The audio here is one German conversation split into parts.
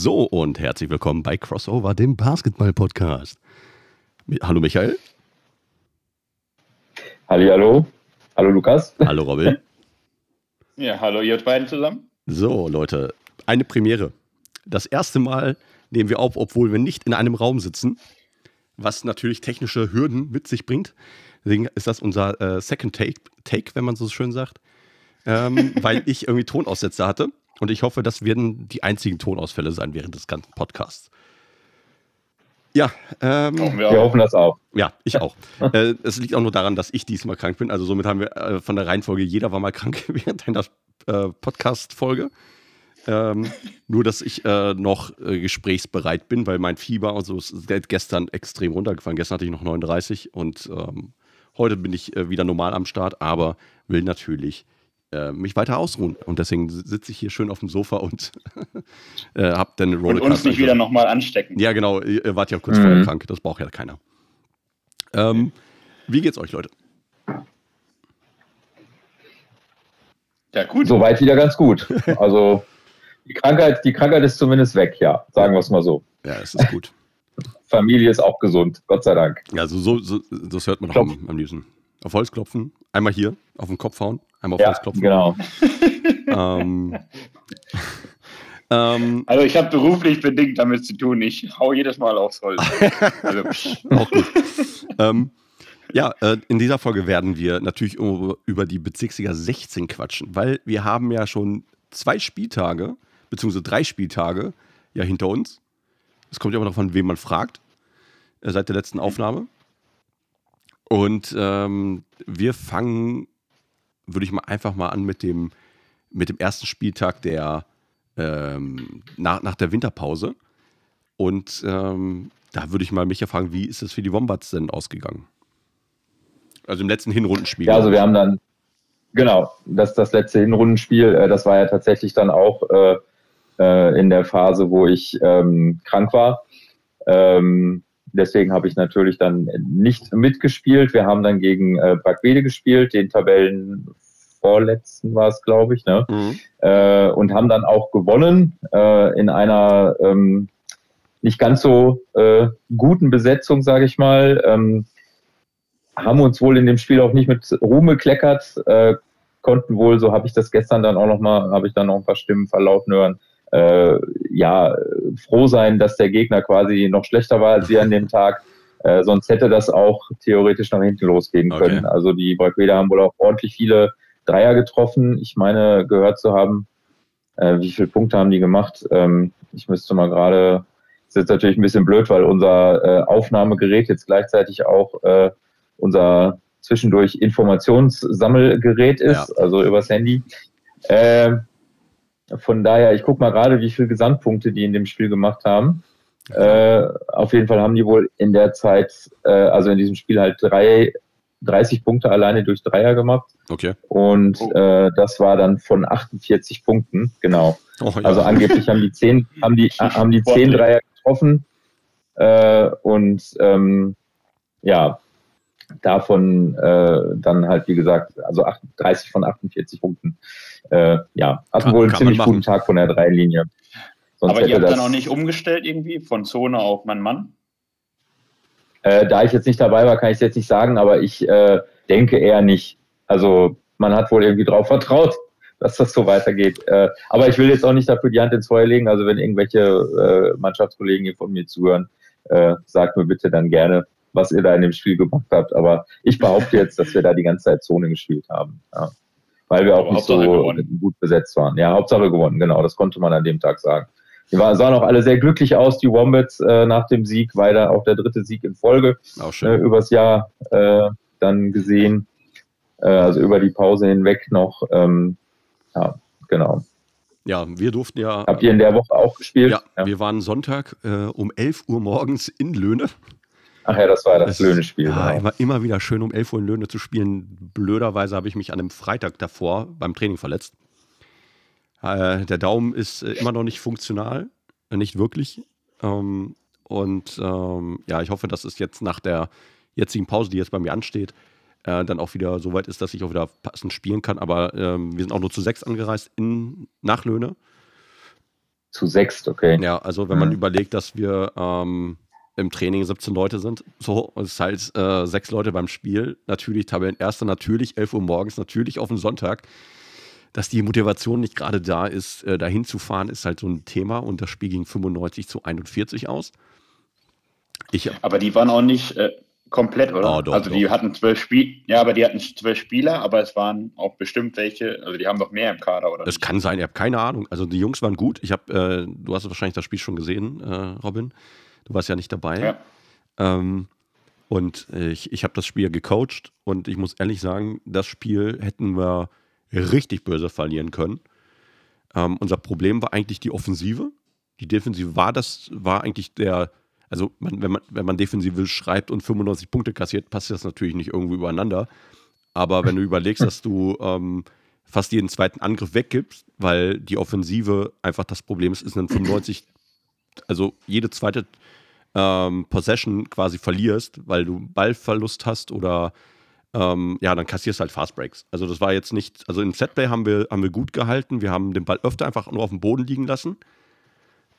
So und herzlich willkommen bei Crossover, dem Basketball-Podcast. Hallo Michael. Halli, hallo. Hallo Lukas. Hallo Robin. Ja, hallo ihr beiden zusammen. So Leute, eine Premiere. Das erste Mal nehmen wir auf, obwohl wir nicht in einem Raum sitzen, was natürlich technische Hürden mit sich bringt. Deswegen ist das unser äh, Second Take, Take, wenn man so schön sagt, ähm, weil ich irgendwie Tonaussetzer hatte. Und ich hoffe, das werden die einzigen Tonausfälle sein während des ganzen Podcasts. Ja, ähm, hoffen wir, wir, hoffen das auch. Ja, ich auch. äh, es liegt auch nur daran, dass ich diesmal krank bin. Also somit haben wir äh, von der Reihenfolge, jeder war mal krank während einer äh, Podcast-Folge. Ähm, nur, dass ich äh, noch äh, gesprächsbereit bin, weil mein Fieber und so ist gestern extrem runtergefallen. Gestern hatte ich noch 39 und ähm, heute bin ich äh, wieder normal am Start, aber will natürlich äh, mich weiter ausruhen. Und deswegen sitze ich hier schön auf dem Sofa und äh, habe dann Rollercoaster. Und uns nicht wieder nochmal anstecken. Ja, genau. Ihr wart ja kurz mhm. vorher krank. Das braucht ja keiner. Ähm, wie geht's euch, Leute? Ja, gut. Soweit wieder ganz gut. Also die Krankheit, die Krankheit ist zumindest weg, ja. Sagen wir es mal so. Ja, es ist gut. Familie ist auch gesund, Gott sei Dank. Ja, also so, so das hört man doch am, am liebsten. Auf Holz klopfen, einmal hier auf den Kopf hauen, einmal auf ja, klopfen. Genau. ähm, ähm, also ich habe beruflich bedingt damit zu tun, ich hau jedes Mal aufs Holz. also, auch gut. ähm, ja, äh, in dieser Folge werden wir natürlich über die Bezirksliga 16 quatschen, weil wir haben ja schon zwei Spieltage, beziehungsweise drei Spieltage ja hinter uns. Es kommt ja immer darauf an, wen man fragt, äh, seit der letzten Aufnahme. Und ähm, wir fangen, würde ich mal einfach mal an mit dem, mit dem ersten Spieltag der ähm, nach, nach der Winterpause. Und ähm, da würde ich mal Micha fragen, wie ist es für die Wombats denn ausgegangen? Also im letzten Hinrundenspiel. Ja, also wir haben dann, genau, das, das letzte Hinrundenspiel, äh, das war ja tatsächlich dann auch äh, äh, in der Phase, wo ich ähm, krank war. Ähm, deswegen habe ich natürlich dann nicht mitgespielt. Wir haben dann gegen äh, Brackwede gespielt, den Tabellenvorletzten war es, glaube ich, ne? Mhm. Äh, und haben dann auch gewonnen äh, in einer ähm, nicht ganz so äh, guten Besetzung, sage ich mal. Ähm, haben uns wohl in dem Spiel auch nicht mit Ruhm gekleckert, äh, konnten wohl, so habe ich das gestern dann auch noch mal, habe ich dann noch ein paar Stimmen verlauten hören, äh, ja, froh sein, dass der Gegner quasi noch schlechter war als wir an dem Tag. Äh, sonst hätte das auch theoretisch nach hinten losgehen okay. können. Also die Wolfweder haben wohl auch ordentlich viele Dreier getroffen. Ich meine, gehört zu haben, äh, wie viele Punkte haben die gemacht? Ähm, ich müsste mal gerade, das ist jetzt natürlich ein bisschen blöd, weil unser äh, Aufnahmegerät jetzt gleichzeitig auch äh, unser zwischendurch Informationssammelgerät ist, ja. also übers Handy. Äh, von daher, ich gucke mal gerade, wie viele Gesamtpunkte die in dem Spiel gemacht haben. Äh, auf jeden Fall haben die wohl in der Zeit, äh, also in diesem Spiel halt drei, 30 Punkte alleine durch Dreier gemacht. Okay. Und äh, das war dann von 48 Punkten, genau. Oh, ja. Also angeblich haben die zehn, haben die, haben die zehn Dreier getroffen. Äh, und ähm, ja, davon äh, dann halt, wie gesagt, also 30 von 48 Punkten äh, ja, hatten kann, wohl einen ziemlich guten Tag von der Dreilinie. Sonst Aber ihr habt dann auch nicht umgestellt irgendwie von Zone auf Mann-Mann? Äh, da ich jetzt nicht dabei war, kann ich es jetzt nicht sagen, aber ich äh, denke eher nicht. Also man hat wohl irgendwie drauf vertraut, dass das so weitergeht. Äh, aber ich will jetzt auch nicht dafür die Hand ins Feuer legen. Also wenn irgendwelche äh, Mannschaftskollegen hier von mir zuhören, äh, sagt mir bitte dann gerne, was ihr da in dem Spiel gemacht habt. Aber ich behaupte jetzt, dass wir da die ganze Zeit Zone gespielt haben. Ja weil wir auch nicht so gewonnen. gut besetzt waren. Ja, Hauptsache gewonnen, genau, das konnte man an dem Tag sagen. Die waren, sahen auch alle sehr glücklich aus, die Wombats äh, nach dem Sieg, weil da auch der dritte Sieg in Folge äh, übers Jahr äh, dann gesehen, äh, also über die Pause hinweg noch. Ähm, ja, genau. Ja, wir durften ja. Habt ihr in der Woche auch gespielt? Ja, ja. wir waren Sonntag äh, um 11 Uhr morgens in Löhne. Ach ja, das war das, das Löhne-Spiel. Ja, genau. immer, wieder schön, um 11 Uhr in Löhne zu spielen. Blöderweise habe ich mich an einem Freitag davor beim Training verletzt. Äh, der Daumen ist äh, immer noch nicht funktional, äh, nicht wirklich. Ähm, und ähm, ja, ich hoffe, dass es jetzt nach der jetzigen Pause, die jetzt bei mir ansteht, äh, dann auch wieder so weit ist, dass ich auch wieder passend spielen kann. Aber ähm, wir sind auch nur zu sechs angereist in, nach Löhne. Zu sechst, okay. Ja, also wenn man mhm. überlegt, dass wir ähm, im Training 17 Leute sind, so, es ist halt äh, sechs Leute beim Spiel, natürlich Tabellenerster, natürlich 11 Uhr morgens, natürlich auf den Sonntag. Dass die Motivation nicht gerade da ist, äh, dahin zu fahren, ist halt so ein Thema und das Spiel ging 95 zu 41 aus. Ich, aber die waren auch nicht äh, komplett, oder? Oh, doch, also die doch. hatten zwölf Spiele, ja, aber die hatten zwölf Spieler, aber es waren auch bestimmt welche, also die haben doch mehr im Kader, oder? Das kann sein, ich habe keine Ahnung. Also die Jungs waren gut. Ich habe, äh, du hast wahrscheinlich das Spiel schon gesehen, äh, Robin. Du warst ja nicht dabei. Ja. Ähm, und ich, ich habe das Spiel gecoacht und ich muss ehrlich sagen, das Spiel hätten wir richtig böse verlieren können. Ähm, unser Problem war eigentlich die Offensive. Die Defensive war das, war eigentlich der, also man, wenn, man, wenn man Defensive schreibt und 95 Punkte kassiert, passt das natürlich nicht irgendwo übereinander. Aber wenn du überlegst, dass du ähm, fast jeden zweiten Angriff weggibst, weil die Offensive einfach das Problem ist, ist ein 95, also jede zweite ähm, Possession quasi verlierst, weil du Ballverlust hast oder ähm, ja, dann kassierst halt Fast Breaks. Also das war jetzt nicht, also im Setplay haben wir, haben wir gut gehalten, wir haben den Ball öfter einfach nur auf dem Boden liegen lassen.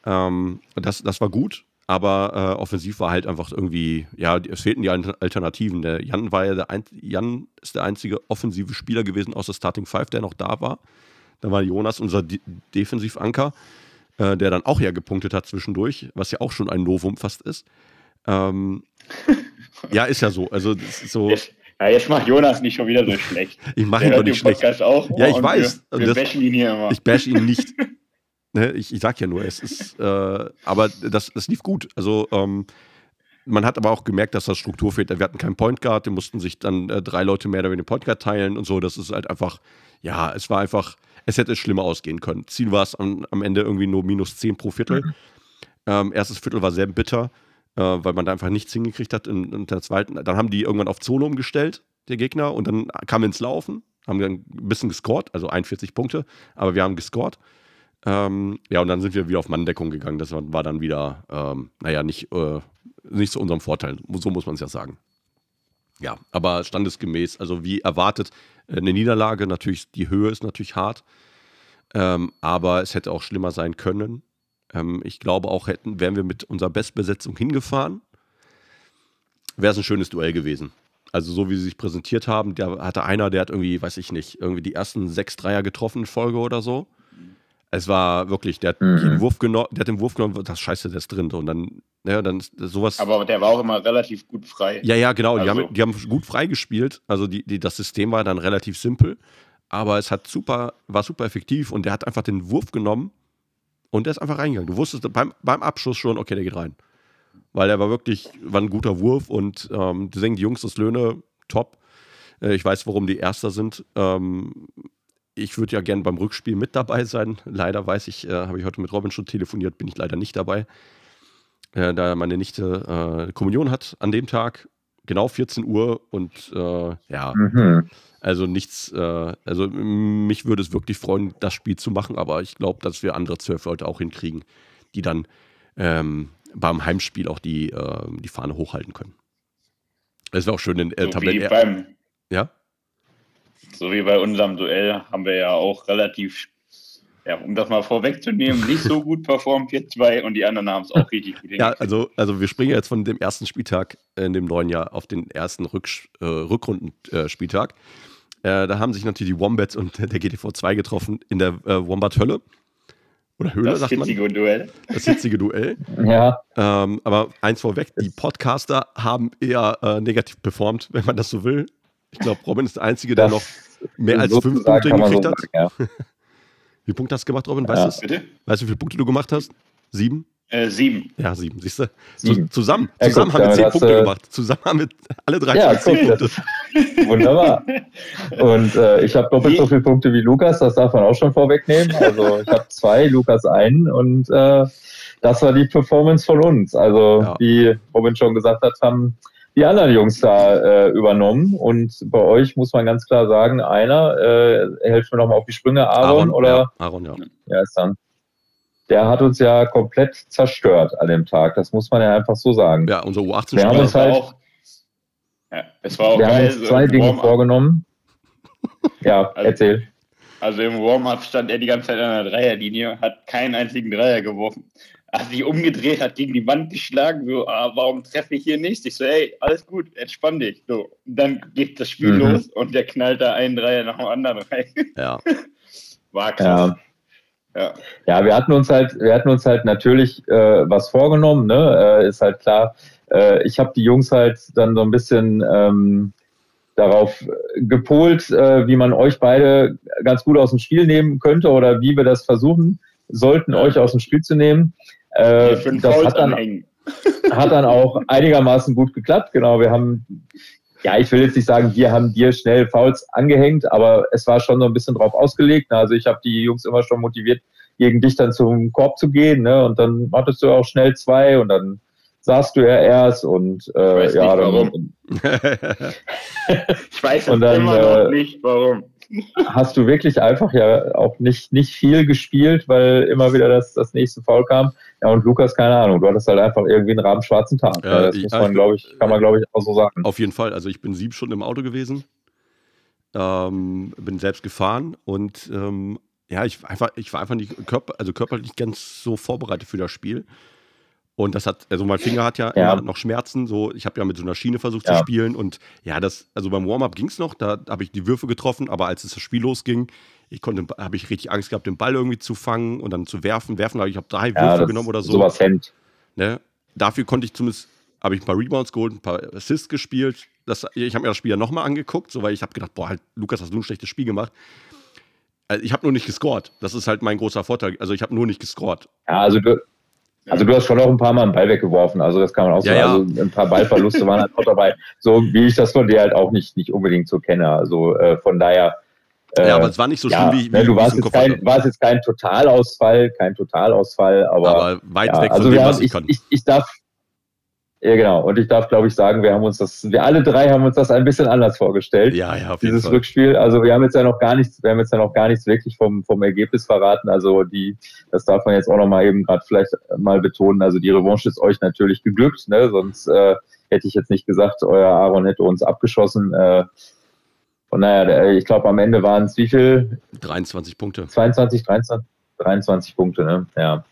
Ähm, das, das war gut, aber äh, offensiv war halt einfach irgendwie, ja, es fehlten die Alternativen. Der Jan war ja der ein, Jan ist der einzige offensive Spieler gewesen aus der Starting Five, der noch da war. Da war Jonas unser De Defensivanker, äh, der dann auch ja gepunktet hat zwischendurch, was ja auch schon ein Novum fast ist. Ähm, ja, ist ja so. Also so. Ja, jetzt macht Jonas nicht schon wieder so schlecht. Ich mache ihn doch nicht schlecht. Auch ja, ich weiß. Wir, wir bashen ihn hier immer. Ich bash ihn nicht. ne, ich, ich sag ja nur, es ist, äh, aber das, das lief gut. Also, ähm, man hat aber auch gemerkt, dass das Struktur fehlt. Wir hatten keinen Point Guard, die mussten sich dann äh, drei Leute mehr oder weniger Point Guard teilen und so. Das ist halt einfach, ja, es war einfach, es hätte schlimmer ausgehen können. Ziel war es am, am Ende irgendwie nur minus 10 pro Viertel. Mhm. Ähm, erstes Viertel war sehr bitter äh, weil man da einfach nichts hingekriegt hat in, in, der zweiten. Dann haben die irgendwann auf Zone umgestellt, der Gegner, und dann kam ins Laufen, haben dann ein bisschen gescored, also 41 Punkte, aber wir haben gescored. Ähm, ja, und dann sind wir wieder auf Manndeckung gegangen. Das war, dann wieder, ähm, naja, nicht, äh, nicht zu unserem Vorteil. So muss man es ja sagen. Ja, aber standesgemäß, also wie erwartet, eine Niederlage, natürlich, die Höhe ist natürlich hart, ähm, aber es hätte auch schlimmer sein können. Ähm, ich glaube auch, hätten, wären wir mit unserer Bestbesetzung hingefahren, wäre es ein schönes Duell gewesen. Also so wie sie sich präsentiert haben, der hatte einer, der hat irgendwie, weiß ich nicht, irgendwie die ersten sechs Dreier getroffen in Folge oder so. Es war wirklich, der hat mhm. den Wurf genommen, der hat den Wurf genommen, das Scheiße, der ist drin. Und dann, ja, dann ist sowas. Aber der war auch immer relativ gut frei. Ja, ja, genau. Also. Die, haben, die haben gut frei gespielt. Also die, die, das System war dann relativ simpel. Aber es hat super, war super effektiv und der hat einfach den Wurf genommen und der ist einfach reingegangen. Du wusstest beim, beim Abschuss schon, okay, der geht rein. Weil er war wirklich, war ein guter Wurf und ähm, deswegen die Jungs das Löhne top. Äh, ich weiß, warum die Erster sind. Ähm, ich würde ja gerne beim Rückspiel mit dabei sein. Leider weiß ich, äh, habe ich heute mit Robin schon telefoniert, bin ich leider nicht dabei. Äh, da meine Nichte äh, Kommunion hat an dem Tag, genau 14 Uhr und äh, ja. Mhm. Also nichts, äh, also mich würde es wirklich freuen, das Spiel zu machen, aber ich glaube, dass wir andere zwölf Leute auch hinkriegen, die dann ähm, beim Heimspiel auch die, äh, die Fahne hochhalten können. Es wäre auch schön in äh, so Tabellen. Ja? So wie bei unserem Duell haben wir ja auch relativ, ja, um das mal vorwegzunehmen, nicht so gut performt, wir zwei und die anderen haben es auch richtig gut Ja, also, also wir springen jetzt von dem ersten Spieltag in dem neuen Jahr auf den ersten Rück, äh, Rückrundenspieltag. Äh, da haben sich natürlich die Wombats und der GTV 2 getroffen in der äh, Wombat-Hölle. Oder Höhle, das sagt man. Das hitzige Duell. Das hitzige Duell. ja. Ähm, aber eins vorweg, die Podcaster haben eher äh, negativ performt, wenn man das so will. Ich glaube, Robin ist der Einzige, der das noch mehr als fünf Punkte gekriegt so hat. Sagen, ja. Wie Punkte hast du gemacht, Robin? Weißt ja. du Weißt du, wie viele Punkte du gemacht hast? Sieben? Äh, sieben. Ja, sieben, siehst du? Sieben. Zusammen, ja, zusammen gut, haben wir zehn Punkte äh, gemacht. Zusammen haben wir alle drei ja, zehn Punkte. Wunderbar. Und äh, ich habe doppelt so viele Punkte wie Lukas, das darf man auch schon vorwegnehmen. Also ich habe zwei, Lukas einen und äh, das war die Performance von uns. Also ja. wie Robin schon gesagt hat, haben die anderen Jungs da äh, übernommen. Und bei euch muss man ganz klar sagen, einer, äh, helft mir nochmal auf die Sprünge, Aaron, Aaron oder? Ja, Aaron, ja. Ja, ist dann der hat uns ja komplett zerstört an dem Tag. Das muss man ja einfach so sagen. Ja, unser U18 Wir haben uns halt, auch, ja, es war auch wir geil, haben uns zwei Dinge vorgenommen. Ja, also, erzähl. Also im Warm-up stand er die ganze Zeit an der Dreierlinie, hat keinen einzigen Dreier geworfen. Hat sich umgedreht, hat gegen die Wand geschlagen, so, ah, warum treffe ich hier nicht? Ich so, hey, alles gut, entspann dich. So, und dann geht das Spiel mhm. los und der knallt da einen Dreier nach dem anderen rein. Ja. War krass. Ja. Ja. ja, wir hatten uns halt, wir hatten uns halt natürlich äh, was vorgenommen, ne? Äh, ist halt klar. Äh, ich habe die Jungs halt dann so ein bisschen ähm, darauf gepolt, äh, wie man euch beide ganz gut aus dem Spiel nehmen könnte oder wie wir das versuchen sollten, euch aus dem Spiel zu nehmen. Äh, das hat dann, hat dann auch einigermaßen gut geklappt. Genau, wir haben, ja, ich will jetzt nicht sagen, wir haben dir schnell Fouls angehängt, aber es war schon so ein bisschen drauf ausgelegt. Also ich habe die Jungs immer schon motiviert, gegen dich dann zum Korb zu gehen. Ne? Und dann hattest du auch schnell zwei und dann saßt du ja erst und äh, ich weiß ja, nicht, warum. ich weiß dann, immer noch äh, nicht, warum. Hast du wirklich einfach ja auch nicht, nicht viel gespielt, weil immer wieder das, das nächste Foul kam. Ja, und Lukas, keine Ahnung, du hattest halt einfach irgendwie einen rabenschwarzen Tag. Ja, das ich, muss man, glaube ich, kann man, glaube ich, auch so sagen. Auf jeden Fall. Also ich bin sieben Stunden im Auto gewesen, ähm, bin selbst gefahren und ähm, ja, ich, einfach, ich war einfach nicht körper, also körperlich ganz so vorbereitet für das Spiel. Und das hat, also mein Finger hat ja, ja. immer noch Schmerzen. So, ich habe ja mit so einer Schiene versucht ja. zu spielen. Und ja, das, also beim Warm-up ging es noch, da habe ich die Würfe getroffen, aber als es das Spiel losging, ich konnte, habe ich richtig Angst gehabt, den Ball irgendwie zu fangen und dann zu werfen. Werfen, ich habe drei ja, Würfe genommen oder so. Sowas hemmt. Ne? Dafür konnte ich zumindest, habe ich ein paar Rebounds geholt, ein paar Assists gespielt. Das, ich habe mir das Spiel ja nochmal angeguckt, so, weil ich habe gedacht, boah, halt, Lukas, hast du ein schlechtes Spiel gemacht. Also ich habe nur nicht gescored. Das ist halt mein großer Vorteil. Also ich habe nur nicht gescored. Ja, also du, also du hast schon auch ein paar Mal einen Ball weggeworfen, also das kann man auch ja, sagen. Also ein paar Ballverluste waren halt auch dabei. So wie ich das von dir halt auch nicht, nicht unbedingt so kenne. Also äh, von daher. Äh, ja, aber es war nicht so schlimm, wie, ne, wie Du warst jetzt, kein, warst jetzt kein Totalausfall, kein Totalausfall, aber, aber weit ja, weg also von dem, was ich, ich kann. Ich, ich darf, ja, genau. Und ich darf, glaube ich, sagen, wir haben uns das, wir alle drei haben uns das ein bisschen anders vorgestellt. Ja, ja, auf jeden Dieses Fall. Rückspiel. Also wir haben jetzt ja noch gar nichts, wir haben jetzt ja noch gar nichts wirklich vom, vom Ergebnis verraten. Also die, das darf man jetzt auch noch mal eben gerade vielleicht mal betonen. Also die Revanche ist euch natürlich geglückt, ne? Sonst äh, hätte ich jetzt nicht gesagt, euer Aaron hätte uns abgeschossen. Äh, von daher, ich glaube, am Ende waren es wie viel? 23 Punkte. 22, 23, 23 Punkte, ne? Ja.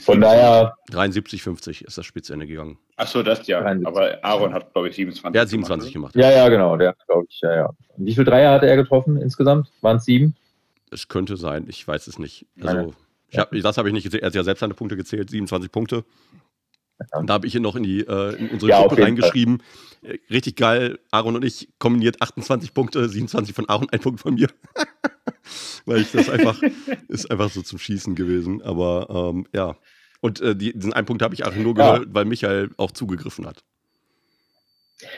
Von daher. 73, 50 ist das Spitzende gegangen. Achso, das ja. 73. Aber Aaron hat, glaube ich, 27. Der hat 27 gemacht. gemacht. Ja, ja, genau. Der glaube ich, ja, ja. Wie viele Dreier hatte er getroffen insgesamt? Waren es sieben? Es könnte sein, ich weiß es nicht. Also, ich hab, das habe ich nicht gezählt. Er hat ja selbst seine Punkte gezählt, 27 Punkte. Ja. Da habe ich ihn noch in, die, äh, in unsere ja, Gruppe reingeschrieben. Fall. Richtig geil. Aaron und ich kombiniert 28 Punkte, 27 von Aaron, ein Punkt von mir. Weil ich das einfach, ist einfach so zum Schießen gewesen. Aber ähm, ja. Und äh, die, diesen einen Punkt habe ich auch nur gehört, ja. weil Michael auch zugegriffen hat.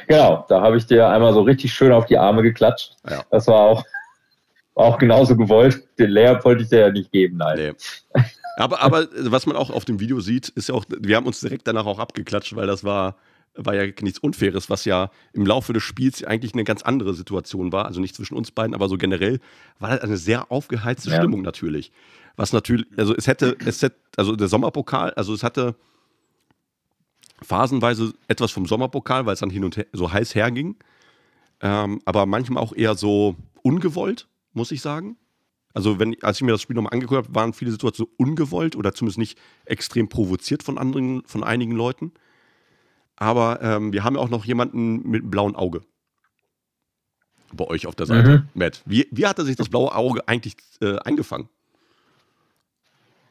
Genau, da habe ich dir einmal so richtig schön auf die Arme geklatscht. Ja. Das war auch, war auch genauso gewollt. Den Layup wollte ich dir ja nicht geben, nein. Nee. Aber, aber was man auch auf dem Video sieht, ist ja auch, wir haben uns direkt danach auch abgeklatscht, weil das war, war ja nichts Unfaires, was ja im Laufe des Spiels eigentlich eine ganz andere Situation war. Also nicht zwischen uns beiden, aber so generell war das eine sehr aufgeheizte ja. Stimmung natürlich. Was natürlich, also es hätte, es hätte, also der Sommerpokal, also es hatte phasenweise etwas vom Sommerpokal, weil es dann hin und her so heiß herging. Ähm, aber manchmal auch eher so ungewollt, muss ich sagen. Also, wenn, als ich mir das Spiel nochmal angeguckt habe, waren viele Situationen ungewollt oder zumindest nicht extrem provoziert von anderen, von einigen Leuten. Aber ähm, wir haben ja auch noch jemanden mit einem blauen Auge. Bei euch auf der Seite. Mhm. Matt, wie, wie hat er sich das blaue Auge eigentlich äh, eingefangen?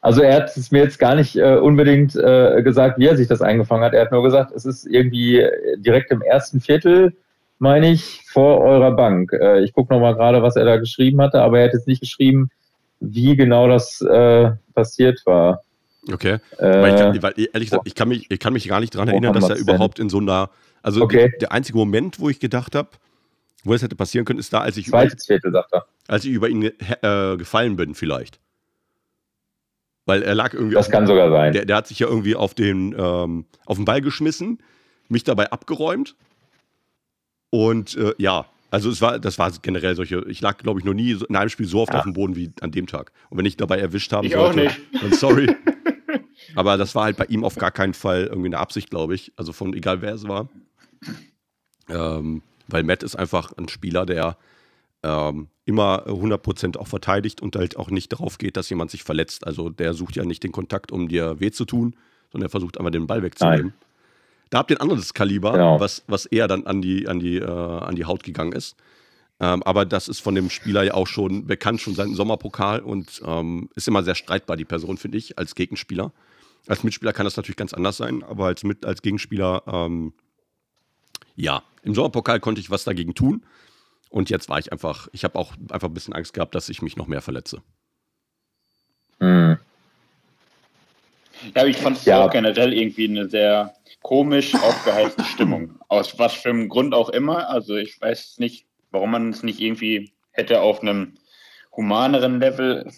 Also er hat es mir jetzt gar nicht äh, unbedingt äh, gesagt, wie er sich das eingefangen hat. Er hat nur gesagt, es ist irgendwie direkt im ersten Viertel meine ich, vor eurer Bank. Äh, ich gucke nochmal gerade, was er da geschrieben hatte, aber er hat jetzt nicht geschrieben, wie genau das äh, passiert war. Okay. Äh, weil, ich, weil, ehrlich gesagt, ich kann mich, ich kann mich gar nicht daran erinnern, dass er überhaupt in so einer. Also okay. der, einzige Moment, wo ich gedacht habe, wo es hätte passieren können, ist da, als ich Zweites über, Viertel, sagt er. Als ich über ihn äh, gefallen bin, vielleicht. Weil er lag irgendwie. Das kann sogar sein. Der, der, hat sich ja irgendwie auf den, ähm, auf den Ball geschmissen, mich dabei abgeräumt und äh, ja, also es war, das war generell solche, ich lag, glaube ich, noch nie in einem Spiel so oft ja. auf dem Boden wie an dem Tag. Und wenn ich dabei erwischt haben ich sollte, dann sorry. Aber das war halt bei ihm auf gar keinen Fall irgendwie eine Absicht, glaube ich. Also von egal wer es war. Ähm, weil Matt ist einfach ein Spieler, der ähm, immer 100% auch verteidigt und halt auch nicht darauf geht, dass jemand sich verletzt. Also der sucht ja nicht den Kontakt, um dir weh zu tun, sondern er versucht einmal den Ball wegzunehmen. Nein. Da habt ihr ein anderes Kaliber, genau. was, was eher dann an die, an die, äh, an die Haut gegangen ist. Ähm, aber das ist von dem Spieler ja auch schon bekannt, schon seit Sommerpokal und ähm, ist immer sehr streitbar, die Person, finde ich, als Gegenspieler. Als Mitspieler kann das natürlich ganz anders sein, aber als, mit, als Gegenspieler, ähm, ja, im Sommerpokal konnte ich was dagegen tun. Und jetzt war ich einfach, ich habe auch einfach ein bisschen Angst gehabt, dass ich mich noch mehr verletze. Mhm. Ja, ich fand es ja. auch generell irgendwie eine sehr komisch aufgeheizte Stimmung. Aus was für einem Grund auch immer. Also ich weiß nicht, warum man es nicht irgendwie hätte auf einem humaneren Level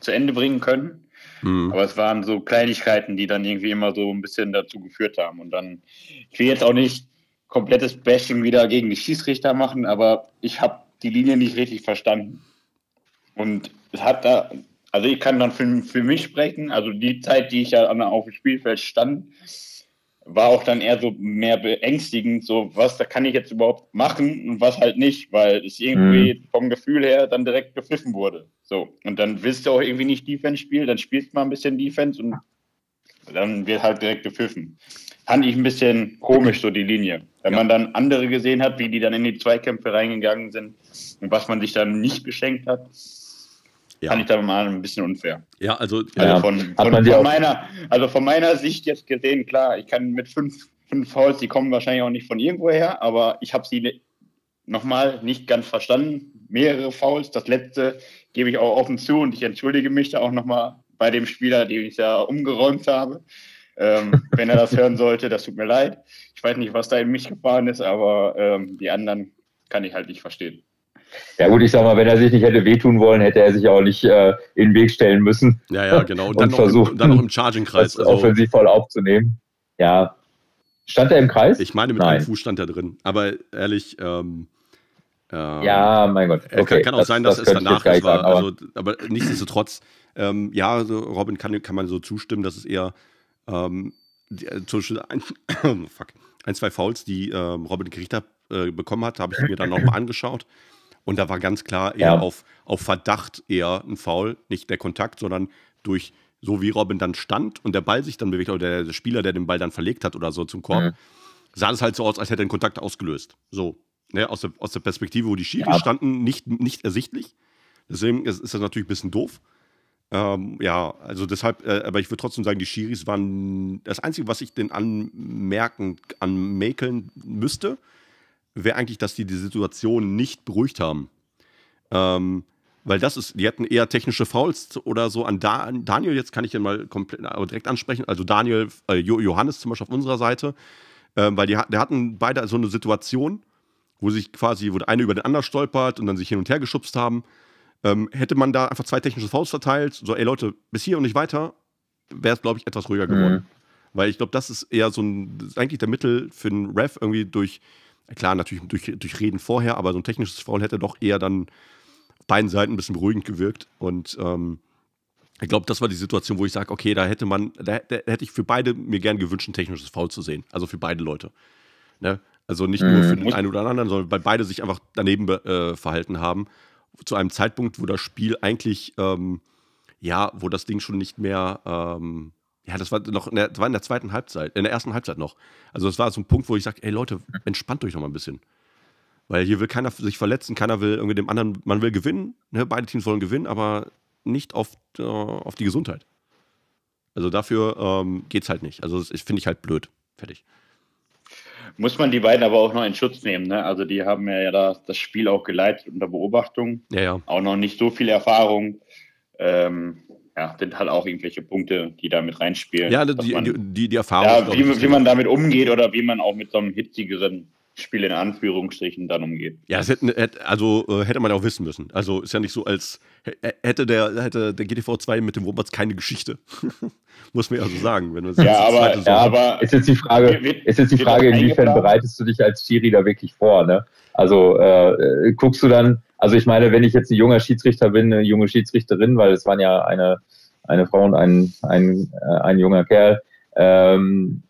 zu Ende bringen können. Mhm. Aber es waren so Kleinigkeiten, die dann irgendwie immer so ein bisschen dazu geführt haben. Und dann, ich will jetzt auch nicht komplettes Bashing wieder gegen die Schießrichter machen, aber ich habe die Linie nicht richtig verstanden. Und es hat da, also ich kann dann für, für mich sprechen, also die Zeit, die ich ja auf dem Spielfeld stand, war auch dann eher so mehr beängstigend, so was da kann ich jetzt überhaupt machen und was halt nicht, weil es irgendwie mhm. vom Gefühl her dann direkt gepfiffen wurde. So. Und dann willst du auch irgendwie nicht Defense spielen, dann spielst du mal ein bisschen Defense und dann wird halt direkt gepfiffen. Fand ich ein bisschen komisch, so die Linie. Wenn ja. man dann andere gesehen hat, wie die dann in die Zweikämpfe reingegangen sind und was man sich dann nicht geschenkt hat, ja. fand ich da mal ein bisschen unfair. Ja, also, also ja. Von, von, von meiner, also von meiner Sicht jetzt gesehen, klar, ich kann mit fünf, fünf Fouls, die kommen wahrscheinlich auch nicht von irgendwoher, aber ich habe sie nochmal nicht ganz verstanden. Mehrere Fouls, das letzte gebe ich auch offen zu und ich entschuldige mich da auch nochmal bei dem Spieler, den ich da umgeräumt habe. Ähm, wenn er das hören sollte, das tut mir leid. Ich weiß nicht, was da in mich gefahren ist, aber ähm, die anderen kann ich halt nicht verstehen. Ja gut, ich sag mal, wenn er sich nicht hätte wehtun wollen, hätte er sich auch nicht äh, in den Weg stellen müssen. Ja, ja, genau. Und, und dann, versucht, dann noch im Charging-Kreis. Also, offensiv voll aufzunehmen. Ja. Stand er im Kreis? Ich meine, mit Nein. einem Fuß stand er drin. Aber ehrlich, ähm, ähm, ja, mein Gott. Okay, kann, kann auch das, sein, dass das es danach war. Sagen, aber, also, aber nichtsdestotrotz, ähm, ja, also Robin kann, kann man so zustimmen, dass es eher ähm, die, äh, zum Beispiel ein, fuck, ein, zwei Fouls, die ähm, Robin Gerichter äh, bekommen hat, habe ich mir dann nochmal angeschaut. Und da war ganz klar eher ja. auf, auf Verdacht eher ein Foul, nicht der Kontakt, sondern durch so wie Robin dann stand und der Ball sich dann bewegt, oder der, Spieler, der den Ball dann verlegt hat oder so zum Korb, mhm. sah es halt so aus, als hätte er den Kontakt ausgelöst. So. Ne, aus, der, aus der Perspektive, wo die Schiris ja. standen, nicht, nicht ersichtlich. Deswegen ist, ist das natürlich ein bisschen doof. Ähm, ja, also deshalb, äh, aber ich würde trotzdem sagen, die Schiris waren das Einzige, was ich den anmerken, anmäkeln müsste, wäre eigentlich, dass die die Situation nicht beruhigt haben. Ähm, weil das ist, die hätten eher technische Fouls oder so an da Daniel, jetzt kann ich den mal komplett aber direkt ansprechen, also Daniel, äh, Johannes zum Beispiel auf unserer Seite, äh, weil die, die hatten beide so eine Situation, wo sich quasi, wo der eine über den anderen stolpert und dann sich hin und her geschubst haben. Ähm, hätte man da einfach zwei technische Fouls verteilt, so, ey Leute, bis hier und nicht weiter, wäre es, glaube ich, etwas ruhiger geworden. Mhm. Weil ich glaube, das ist eher so ein, eigentlich der Mittel für einen Ref irgendwie durch, klar, natürlich durch, durch Reden vorher, aber so ein technisches Foul hätte doch eher dann beiden Seiten ein bisschen beruhigend gewirkt. Und ähm, ich glaube, das war die Situation, wo ich sage, okay, da hätte man, da, da, hätte ich für beide mir gern gewünscht, ein technisches Foul zu sehen. Also für beide Leute. Ne? Also nicht mhm. nur für den einen oder anderen, sondern weil beide sich einfach daneben äh, verhalten haben. Zu einem Zeitpunkt, wo das Spiel eigentlich, ähm, ja, wo das Ding schon nicht mehr, ähm, ja, das war noch in der, das war in der zweiten Halbzeit, in der ersten Halbzeit noch. Also das war so ein Punkt, wo ich sage, ey Leute, entspannt euch noch mal ein bisschen. Weil hier will keiner sich verletzen, keiner will irgendwie dem anderen, man will gewinnen, ne? beide Teams wollen gewinnen, aber nicht auf, äh, auf die Gesundheit. Also dafür ähm, es halt nicht. Also das finde ich halt blöd. Fertig muss man die beiden aber auch noch in Schutz nehmen. Ne? Also die haben ja, da das Spiel auch geleitet unter Beobachtung. Ja, ja. Auch noch nicht so viel Erfahrung. Ähm, ja, sind halt auch irgendwelche Punkte, die da mit reinspielen. Ja, die, man, die, die, die, Erfahrung. Ja, wie, wie man damit umgeht oder wie man auch mit so einem hitzigeren Spiel in Anführungsstrichen dann umgeht. Ja, das hätte, also äh, hätte man auch wissen müssen. Also ist ja nicht so, als hätte der, hätte der GTV 2 mit dem Robots keine Geschichte. Muss man ja so sagen. Wenn ja, aber, ja, aber ist jetzt die Frage, ist jetzt die Frage inwiefern bereitest du dich als Schiri da wirklich vor? Ne? Also äh, guckst du dann, also ich meine, wenn ich jetzt ein junger Schiedsrichter bin, eine junge Schiedsrichterin, weil es waren ja eine, eine Frau und ein, ein, äh, ein junger Kerl, ähm,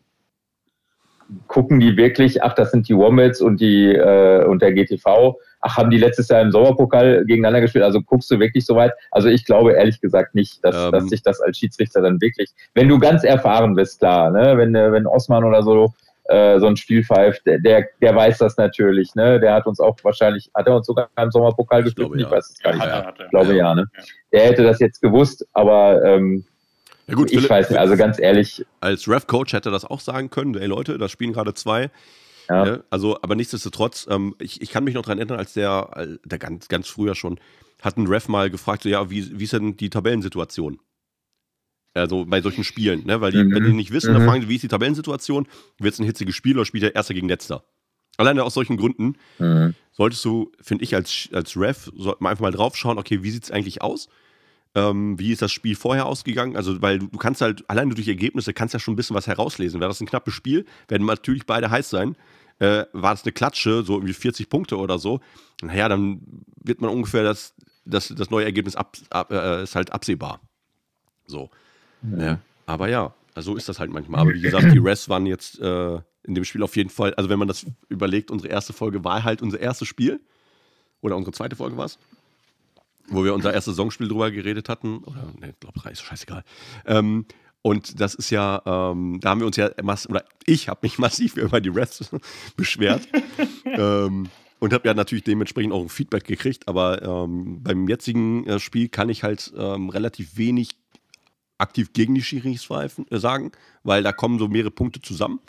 gucken die wirklich, ach, das sind die Wombats und die äh, und der GTV. ach, haben die letztes Jahr im Sommerpokal gegeneinander gespielt, also guckst du wirklich so weit? Also ich glaube ehrlich gesagt nicht, dass, ähm, dass sich das als Schiedsrichter dann wirklich, wenn du ganz erfahren bist, klar, ne? wenn, wenn Osman oder so äh, so ein Spiel pfeift, der, der, der weiß das natürlich, ne? Der hat uns auch wahrscheinlich, hat er uns sogar im Sommerpokal gespielt? Ich, glaube, ich weiß es gar nicht. Ja, ich glaube ja, ne? Der hätte das jetzt gewusst, aber ähm, ja gut, ich Philipp, weiß nicht, also ganz ehrlich. Als Ref-Coach hätte er das auch sagen können, ey Leute, da spielen gerade zwei. Ja. ja. also, aber nichtsdestotrotz, ähm, ich, ich kann mich noch daran erinnern, als der, der ganz, ganz früher schon, hat ein Ref mal gefragt, so, ja, wie, wie ist denn die Tabellensituation? Also bei solchen Spielen, ne? Weil die, mhm. wenn die nicht wissen, mhm. dann fragen sie, wie ist die Tabellensituation? Wird es ein hitziges Spiel oder spielt der Erster gegen Letzter? Alleine aus solchen Gründen mhm. solltest du, finde ich, als, als Ref, sollte man einfach mal drauf schauen, okay, wie sieht es eigentlich aus? Ähm, wie ist das Spiel vorher ausgegangen? Also, weil du, du kannst halt, allein durch Ergebnisse, kannst ja schon ein bisschen was herauslesen. Wäre das ein knappes Spiel, werden natürlich beide heiß sein. Äh, war es eine Klatsche, so irgendwie 40 Punkte oder so, naja, dann wird man ungefähr das, das, das neue Ergebnis ab, ab, äh, ist halt absehbar. So. Ja. Aber ja, also ist das halt manchmal. Aber wie gesagt, die Rest waren jetzt äh, in dem Spiel auf jeden Fall, also wenn man das überlegt, unsere erste Folge war halt unser erstes Spiel. Oder unsere zweite Folge war es. Wo wir unser erstes Saisonspiel drüber geredet hatten. Oder, ne, ich glaube, drei ist scheißegal. Ähm, und das ist ja, ähm, da haben wir uns ja, mass oder ich habe mich massiv über die Refs beschwert. ähm, und habe ja natürlich dementsprechend auch ein Feedback gekriegt. Aber ähm, beim jetzigen äh, Spiel kann ich halt ähm, relativ wenig aktiv gegen die Schiris äh, sagen, weil da kommen so mehrere Punkte zusammen.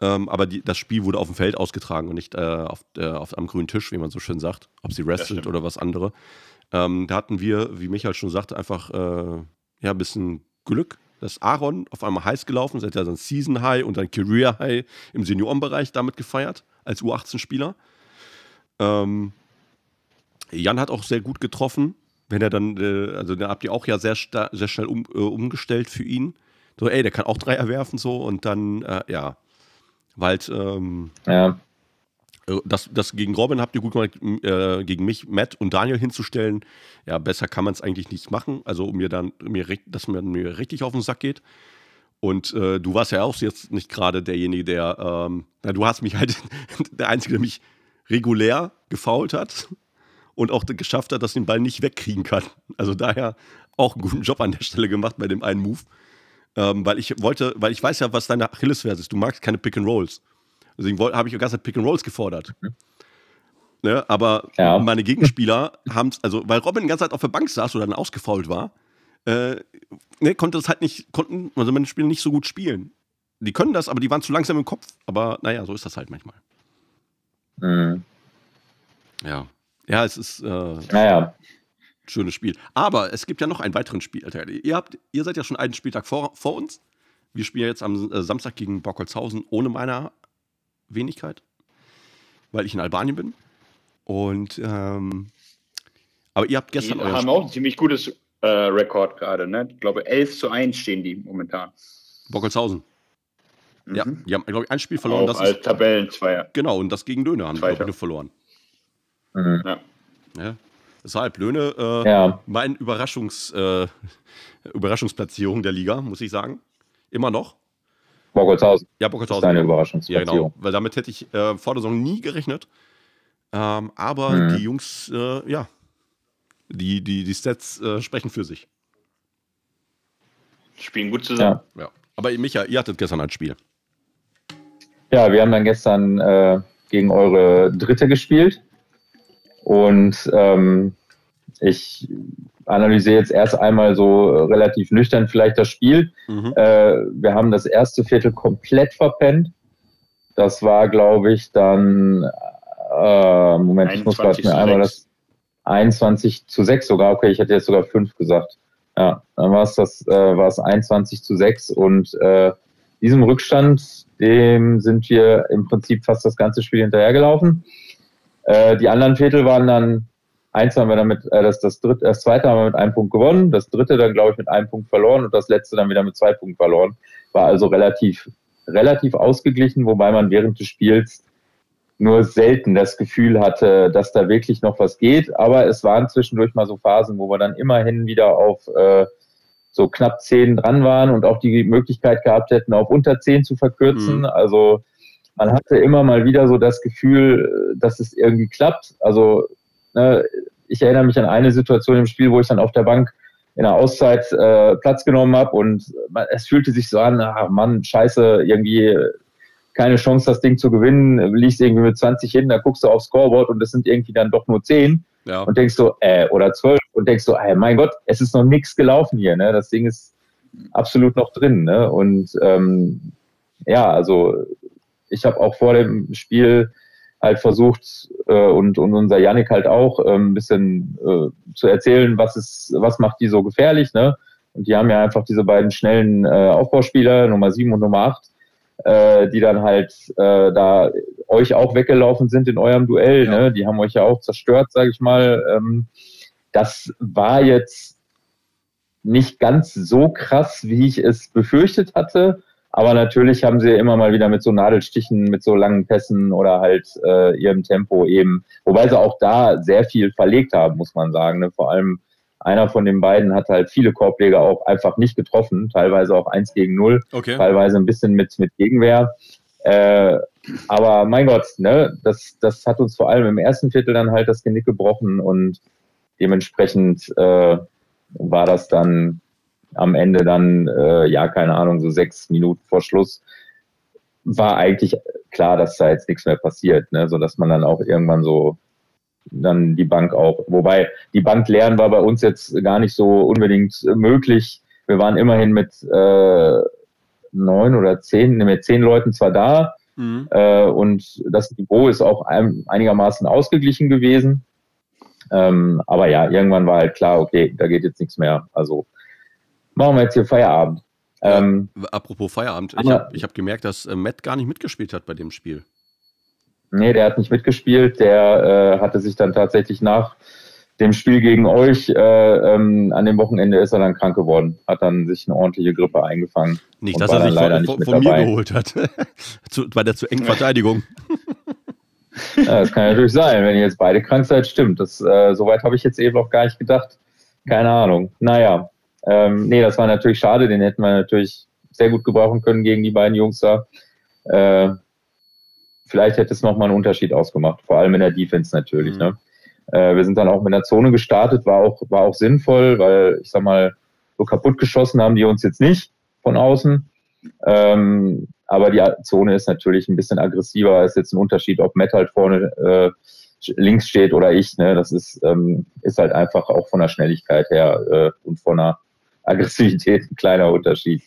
Ähm, aber die, das Spiel wurde auf dem Feld ausgetragen und nicht äh, auf, äh, auf, am grünen Tisch, wie man so schön sagt, ob sie Rest sind oder was andere. Ähm, da hatten wir, wie Michael schon sagte, einfach äh, ja, ein bisschen Glück, dass Aaron auf einmal heiß gelaufen ist. Er hat ja sein Season High und sein Career High im Seniorenbereich damit gefeiert, als U18-Spieler. Ähm, Jan hat auch sehr gut getroffen wenn er dann, äh, also da habt ihr auch ja sehr, sehr schnell um, äh, umgestellt für ihn. So, ey, der kann auch drei erwerfen so und dann, äh, ja, weil ähm, ja. Äh, das, das gegen Robin habt ihr gut gemacht, äh, gegen mich, Matt und Daniel hinzustellen. Ja, besser kann man es eigentlich nicht machen. Also, um mir dann, mir, dass mir, mir richtig auf den Sack geht. Und äh, du warst ja auch jetzt nicht gerade derjenige, der, ähm, na, du hast mich halt, der Einzige, der mich regulär gefault hat und auch geschafft hat, dass den Ball nicht wegkriegen kann. Also daher auch einen guten Job an der Stelle gemacht bei dem einen Move. Ähm, weil ich wollte, weil ich weiß ja, was deine Achillesferse ist. Du magst keine Pick and Rolls. Deswegen habe ich die ganze Zeit Pick and Rolls gefordert. Mhm. Ne, aber ja. meine Gegenspieler haben es, also weil Robin die ganze Zeit auf der Bank saß oder dann ausgefault war, äh, ne, konnte das halt nicht, konnten, also meine Spieler nicht so gut spielen. Die können das, aber die waren zu langsam im Kopf. Aber naja, so ist das halt manchmal. Mhm. Ja. Ja, es ist äh, naja. ein schönes Spiel. Aber es gibt ja noch einen weiteren Spiel. Ihr, habt, ihr seid ja schon einen Spieltag vor, vor uns. Wir spielen jetzt am äh, Samstag gegen Borkolzhausen ohne meiner Wenigkeit, weil ich in Albanien bin. Und ähm, aber ihr habt gestern. Die haben auch ein ziemlich gutes äh, Rekord gerade, ne? Ich glaube, 11 zu 1 stehen die momentan. Bockelshausen. Mhm. Ja, die haben, glaube ich, ein Spiel verloren. Auch das als Tabellenzweier. Genau, und das gegen Döner haben sie, glaube ich, verloren. Mhm. Ja. ja. Deshalb Löhne, äh, ja. mein Überraschungs, äh, Überraschungsplatzierung der Liga, muss ich sagen. Immer noch. Bockholzhausen. Ja, Bockholzhausen. Deine Überraschungsplatzierung. Ja, genau. Weil damit hätte ich äh, vor der Saison nie gerechnet. Ähm, aber mhm. die Jungs, äh, ja, die, die, die Stats äh, sprechen für sich. Spielen gut zusammen. Ja. ja. Aber Micha, ihr hattet gestern ein Spiel. Ja, wir haben dann gestern äh, gegen eure Dritte gespielt. Und ähm, ich analysiere jetzt erst einmal so relativ nüchtern vielleicht das Spiel. Mhm. Äh, wir haben das erste Viertel komplett verpennt. Das war, glaube ich, dann, äh, Moment, ich muss gerade mir einmal das 21 zu 6 sogar. Okay, ich hätte jetzt sogar 5 gesagt. Ja, dann war es das, äh, war es 21 zu 6 und äh, diesem Rückstand, dem sind wir im Prinzip fast das ganze Spiel hinterhergelaufen. Äh, die anderen Viertel waren dann, eins haben wir damit, äh, das, das, dritte, das zweite haben wir mit einem Punkt gewonnen, das dritte dann, glaube ich, mit einem Punkt verloren und das letzte dann wieder mit zwei Punkten verloren. War also relativ, relativ ausgeglichen, wobei man während des Spiels nur selten das Gefühl hatte, dass da wirklich noch was geht. Aber es waren zwischendurch mal so Phasen, wo wir dann immerhin wieder auf äh, so knapp zehn dran waren und auch die Möglichkeit gehabt hätten, auf unter zehn zu verkürzen. Mhm. Also man hatte immer mal wieder so das Gefühl, dass es irgendwie klappt. Also ich erinnere mich an eine Situation im Spiel, wo ich dann auf der Bank in der Auszeit äh, Platz genommen habe und man, es fühlte sich so an, ach Mann, scheiße, irgendwie keine Chance, das Ding zu gewinnen, liegst irgendwie mit 20 hin, da guckst du aufs Scoreboard und es sind irgendwie dann doch nur 10 ja. und denkst so, äh, oder 12 und denkst so, ey, mein Gott, es ist noch nichts gelaufen hier, ne? Das Ding ist absolut noch drin, ne? Und ähm, ja, also ich habe auch vor dem Spiel halt versucht äh, und, und unser Yannick halt auch äh, ein bisschen äh, zu erzählen, was ist, was macht die so gefährlich, ne? Und die haben ja einfach diese beiden schnellen äh, Aufbauspieler, Nummer 7 und Nummer 8, äh, die dann halt äh, da euch auch weggelaufen sind in eurem Duell, ja. ne? Die haben euch ja auch zerstört, sage ich mal. Ähm, das war jetzt nicht ganz so krass, wie ich es befürchtet hatte. Aber natürlich haben sie immer mal wieder mit so Nadelstichen, mit so langen Pässen oder halt äh, ihrem Tempo eben, wobei sie auch da sehr viel verlegt haben, muss man sagen. Ne? Vor allem einer von den beiden hat halt viele Korbleger auch einfach nicht getroffen, teilweise auch eins gegen null, okay. teilweise ein bisschen mit, mit Gegenwehr. Äh, aber mein Gott, ne, das, das hat uns vor allem im ersten Viertel dann halt das Genick gebrochen und dementsprechend äh, war das dann am Ende dann, äh, ja, keine Ahnung, so sechs Minuten vor Schluss, war eigentlich klar, dass da jetzt nichts mehr passiert, ne? sodass man dann auch irgendwann so dann die Bank auch, wobei die Bank leeren war bei uns jetzt gar nicht so unbedingt möglich. Wir waren immerhin mit äh, neun oder zehn, ne, mit zehn Leuten zwar da mhm. äh, und das Niveau ist auch ein, einigermaßen ausgeglichen gewesen. Ähm, aber ja, irgendwann war halt klar, okay, da geht jetzt nichts mehr. Also machen wir jetzt hier Feierabend. Ähm, apropos Feierabend, ich habe hab gemerkt, dass äh, Matt gar nicht mitgespielt hat bei dem Spiel. Nee, der hat nicht mitgespielt. Der äh, hatte sich dann tatsächlich nach dem Spiel gegen euch, äh, ähm, an dem Wochenende ist er dann krank geworden, hat dann sich eine ordentliche Grippe eingefangen. Nicht, dass er sich von, von, von mir geholt hat, zu, bei der zu engen Verteidigung. ja, das kann natürlich sein, wenn ihr jetzt beide krank seid, stimmt. Das, äh, Soweit habe ich jetzt eben noch gar nicht gedacht. Keine Ahnung. Naja, ähm, nee, das war natürlich schade, den hätten wir natürlich sehr gut gebrauchen können gegen die beiden Jungs da. Äh, vielleicht hätte es nochmal einen Unterschied ausgemacht, vor allem in der Defense natürlich. Mhm. Ne? Äh, wir sind dann auch mit der Zone gestartet, war auch, war auch sinnvoll, weil ich sag mal, so kaputt geschossen haben die uns jetzt nicht von außen. Ähm, aber die Zone ist natürlich ein bisschen aggressiver. Ist jetzt ein Unterschied, ob Matt halt vorne äh, links steht oder ich. Ne? Das ist, ähm, ist halt einfach auch von der Schnelligkeit her äh, und von der Aggressivität ein kleiner Unterschied.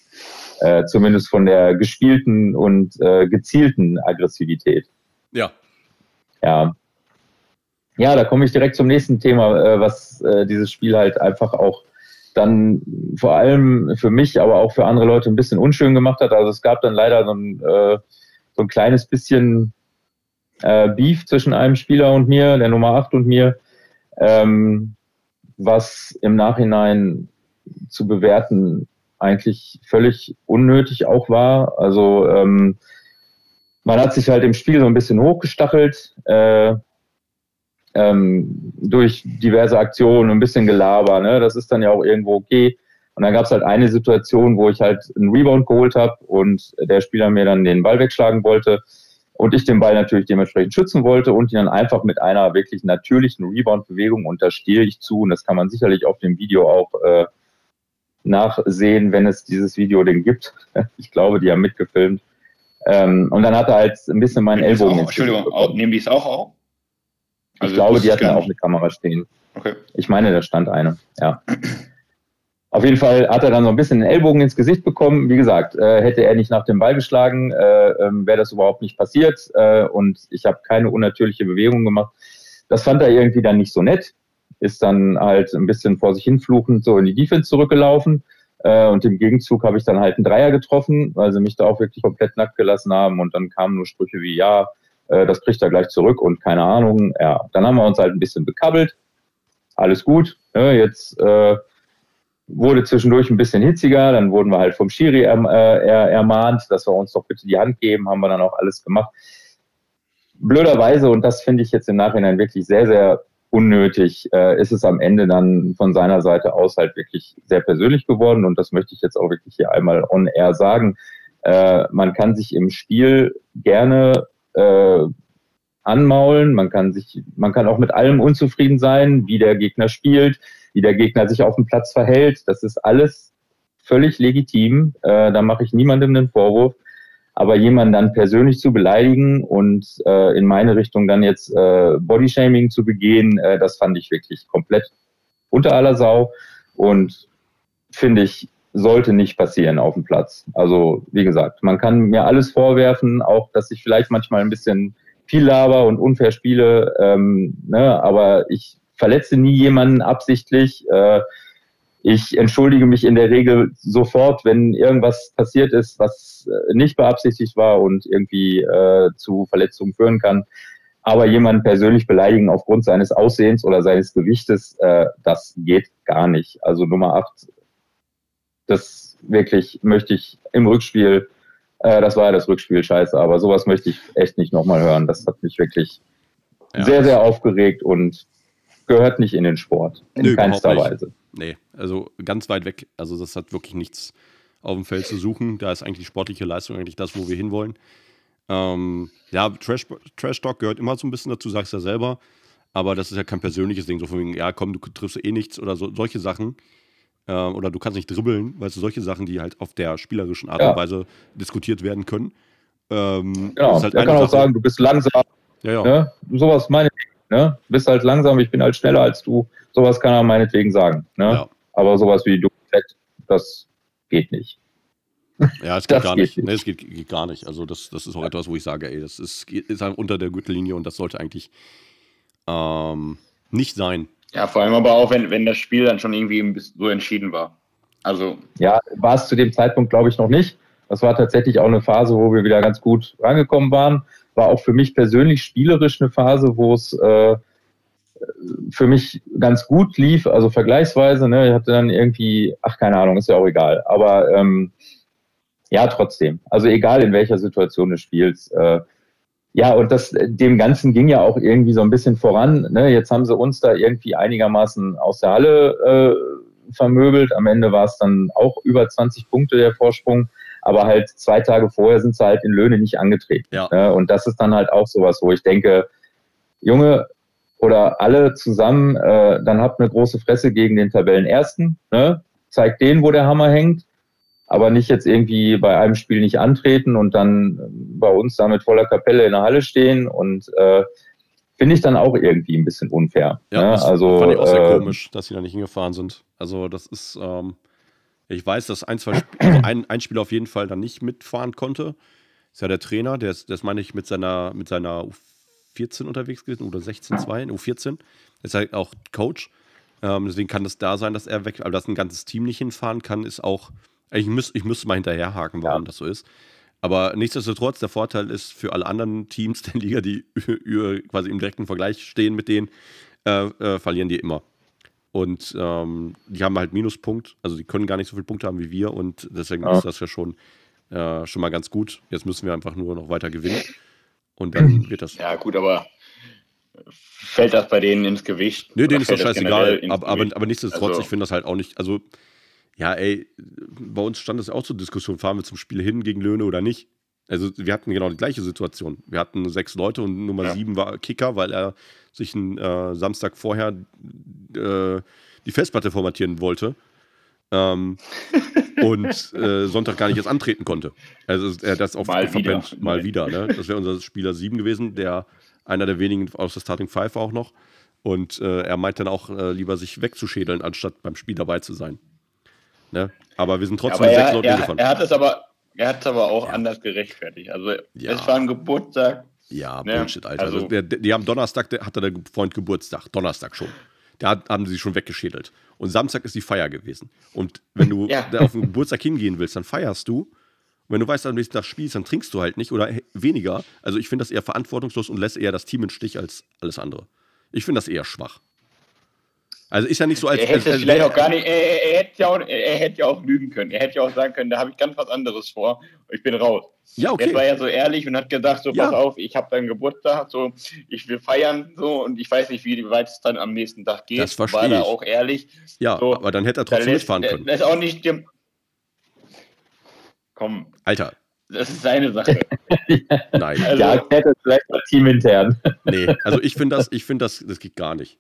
Äh, zumindest von der gespielten und äh, gezielten Aggressivität. Ja. Ja. Ja, da komme ich direkt zum nächsten Thema, äh, was äh, dieses Spiel halt einfach auch dann vor allem für mich, aber auch für andere Leute ein bisschen unschön gemacht hat. Also es gab dann leider so ein, äh, so ein kleines bisschen äh, Beef zwischen einem Spieler und mir, der Nummer 8 und mir, ähm, was im Nachhinein zu bewerten eigentlich völlig unnötig auch war. Also ähm, man hat sich halt im Spiel so ein bisschen hochgestachelt äh, ähm, durch diverse Aktionen, ein bisschen Gelaber. Ne? Das ist dann ja auch irgendwo okay. Und dann gab es halt eine Situation, wo ich halt einen Rebound geholt habe und der Spieler mir dann den Ball wegschlagen wollte und ich den Ball natürlich dementsprechend schützen wollte und ihn dann einfach mit einer wirklich natürlichen Rebound-Bewegung und da stehe ich zu und das kann man sicherlich auf dem Video auch äh, nachsehen, wenn es dieses Video denn gibt. Ich glaube, die haben mitgefilmt. Ähm, und dann hat er halt ein bisschen meinen Ellbogen. Auch, Entschuldigung, auch, nehmen die es auch auf? Also ich glaube, die hatten auch eine Kamera stehen. Okay. Ich meine, da stand eine, ja. Auf jeden Fall hat er dann so ein bisschen den Ellbogen ins Gesicht bekommen. Wie gesagt, äh, hätte er nicht nach dem Ball geschlagen, äh, ähm, wäre das überhaupt nicht passiert. Äh, und ich habe keine unnatürliche Bewegung gemacht. Das fand er irgendwie dann nicht so nett ist dann halt ein bisschen vor sich hinfluchend so in die Defense zurückgelaufen. Äh, und im Gegenzug habe ich dann halt einen Dreier getroffen, weil sie mich da auch wirklich komplett nackt gelassen haben. Und dann kamen nur Sprüche wie, ja, äh, das kriegt er gleich zurück und keine Ahnung. Ja, dann haben wir uns halt ein bisschen bekabbelt. Alles gut. Jetzt äh, wurde zwischendurch ein bisschen hitziger. Dann wurden wir halt vom Schiri erm-, äh, er, ermahnt, dass wir uns doch bitte die Hand geben. Haben wir dann auch alles gemacht. Blöderweise, und das finde ich jetzt im Nachhinein wirklich sehr, sehr unnötig, äh, ist es am Ende dann von seiner Seite aus halt wirklich sehr persönlich geworden und das möchte ich jetzt auch wirklich hier einmal on air sagen. Äh, man kann sich im Spiel gerne äh, anmaulen, man kann sich, man kann auch mit allem unzufrieden sein, wie der Gegner spielt, wie der Gegner sich auf dem Platz verhält. Das ist alles völlig legitim. Äh, da mache ich niemandem einen Vorwurf. Aber jemanden dann persönlich zu beleidigen und äh, in meine Richtung dann jetzt äh, Bodyshaming zu begehen, äh, das fand ich wirklich komplett unter aller Sau und finde ich, sollte nicht passieren auf dem Platz. Also wie gesagt, man kann mir alles vorwerfen, auch dass ich vielleicht manchmal ein bisschen viel laber und unfair spiele, ähm, ne, aber ich verletze nie jemanden absichtlich. Äh, ich entschuldige mich in der Regel sofort, wenn irgendwas passiert ist, was äh, nicht beabsichtigt war und irgendwie äh, zu Verletzungen führen kann. Aber jemanden persönlich beleidigen aufgrund seines Aussehens oder seines Gewichtes, äh, das geht gar nicht. Also Nummer acht, das wirklich möchte ich im Rückspiel, äh, das war ja das Rückspiel scheiße, aber sowas möchte ich echt nicht nochmal hören. Das hat mich wirklich ja. sehr, sehr aufgeregt und gehört nicht in den Sport. In Nö, keinster Weise. Nee, also ganz weit weg. Also das hat wirklich nichts auf dem Feld zu suchen. Da ist eigentlich sportliche Leistung eigentlich das, wo wir hinwollen. Ähm, ja, Trash, Trash Talk gehört immer so ein bisschen dazu, sagst du ja selber. Aber das ist ja kein persönliches Ding, so von wegen, ja, komm, du triffst eh nichts oder so, solche Sachen. Ähm, oder du kannst nicht dribbeln, weißt du, solche Sachen, die halt auf der spielerischen Art ja. und Weise diskutiert werden können. Ähm, genau, halt er kann auch sagen, du bist langsam. Ja, ja. Ne? Sowas meine ne? Du bist halt langsam, ich bin halt schneller als du. Sowas kann er meinetwegen sagen. Ne? Ja. Aber sowas wie du, das geht nicht. Ja, es geht gar nicht. nicht. Nee, es geht, geht, gar nicht. Also das, das ist auch etwas, wo ich sage, ey, das ist, ist halt unter der Gürtellinie und das sollte eigentlich ähm, nicht sein. Ja, vor allem aber auch, wenn, wenn das Spiel dann schon irgendwie so entschieden war. Also. Ja, war es zu dem Zeitpunkt, glaube ich, noch nicht. Das war tatsächlich auch eine Phase, wo wir wieder ganz gut rangekommen waren. War auch für mich persönlich spielerisch eine Phase, wo es äh, für mich ganz gut lief, also vergleichsweise. Ne? Ich hatte dann irgendwie, ach keine Ahnung, ist ja auch egal. Aber ähm, ja, trotzdem. Also egal in welcher Situation du spielst. Äh, ja, und das, dem Ganzen ging ja auch irgendwie so ein bisschen voran. Ne? Jetzt haben sie uns da irgendwie einigermaßen aus der Halle äh, vermöbelt. Am Ende war es dann auch über 20 Punkte der Vorsprung. Aber halt zwei Tage vorher sind sie halt in Löhne nicht angetreten. Ja. Ne? Und das ist dann halt auch sowas, wo ich denke, Junge, oder alle zusammen, äh, dann habt eine große Fresse gegen den Tabellenersten, ne? zeigt denen, wo der Hammer hängt, aber nicht jetzt irgendwie bei einem Spiel nicht antreten und dann bei uns da mit voller Kapelle in der Halle stehen und äh, finde ich dann auch irgendwie ein bisschen unfair. Ja, ne? das also, fand ich auch sehr äh, komisch, dass sie da nicht hingefahren sind. Also das ist, ähm, ich weiß, dass ein, zwei Sp also ein, ein Spieler auf jeden Fall dann nicht mitfahren konnte. ist ja der Trainer, der ist, das meine ich mit seiner, mit seiner 14 unterwegs gewesen oder 16, 2, U14. Ist halt auch Coach. Ähm, deswegen kann es da sein, dass er weg, aber dass ein ganzes Team nicht hinfahren kann, ist auch. Ich, müß, ich müsste mal hinterherhaken, warum ja. das so ist. Aber nichtsdestotrotz, der Vorteil ist für alle anderen Teams der Liga, die quasi im direkten Vergleich stehen mit denen, äh, äh, verlieren die immer. Und ähm, die haben halt Minuspunkt, also die können gar nicht so viele Punkte haben wie wir und deswegen ja. ist das ja schon, äh, schon mal ganz gut. Jetzt müssen wir einfach nur noch weiter gewinnen. Und dann wird das. Ja, gut, aber fällt das bei denen ins Gewicht? Nö, denen ist doch scheißegal. Aber, aber, aber, nichtsdestotrotz, also, ich finde das halt auch nicht. Also, ja, ey, bei uns stand es auch zur Diskussion, fahren wir zum Spiel hin gegen Löhne oder nicht. Also, wir hatten genau die gleiche Situation. Wir hatten sechs Leute und Nummer ja. sieben war Kicker, weil er sich einen äh, Samstag vorher äh, die Festplatte formatieren wollte. Ähm, und äh, Sonntag gar nicht erst antreten konnte. Also er hat das auf mal wieder. mal wieder. Ne? Das wäre unser Spieler 7 gewesen, der einer der wenigen aus der Starting Five auch noch. Und äh, er meint dann auch äh, lieber sich wegzuschädeln, anstatt beim Spiel dabei zu sein. Ne? Aber wir sind trotzdem ja, sechs Leute er, er, er hat es aber, er hat es aber auch ja. anders gerechtfertigt. Also ja. es war ein Geburtstag. Ja, ne? Bullshit, Alter. Also, also der, die haben Donnerstag, der, hatte der Freund Geburtstag. Donnerstag schon. Da haben sie schon weggeschädelt. Und Samstag ist die Feier gewesen. Und wenn du ja. auf den Geburtstag hingehen willst, dann feierst du. Und wenn du weißt, am nächsten Tag spielst, dann trinkst du halt nicht oder weniger. Also ich finde das eher verantwortungslos und lässt eher das Team im Stich als alles andere. Ich finde das eher schwach. Also ist ja nicht so als. Er hätte als, vielleicht auch gar nicht, er, er, hätte ja auch, er hätte ja auch lügen können. Er hätte ja auch sagen können, da habe ich ganz was anderes vor. Ich bin raus. Ja, okay. Er war ja so ehrlich und hat gesagt, so ja. pass auf, ich habe deinen Geburtstag, so ich will feiern, so und ich weiß nicht, wie weit es dann am nächsten Tag geht. Das verstehe war da auch ehrlich. Ja, so, aber dann hätte er trotzdem mitfahren können. Das ist auch nicht dem. Komm. Alter, Das ist seine Sache. Nein. Also, ja, hätte vielleicht mal teamintern. Nee, also ich finde das, ich finde das, das geht gar nicht.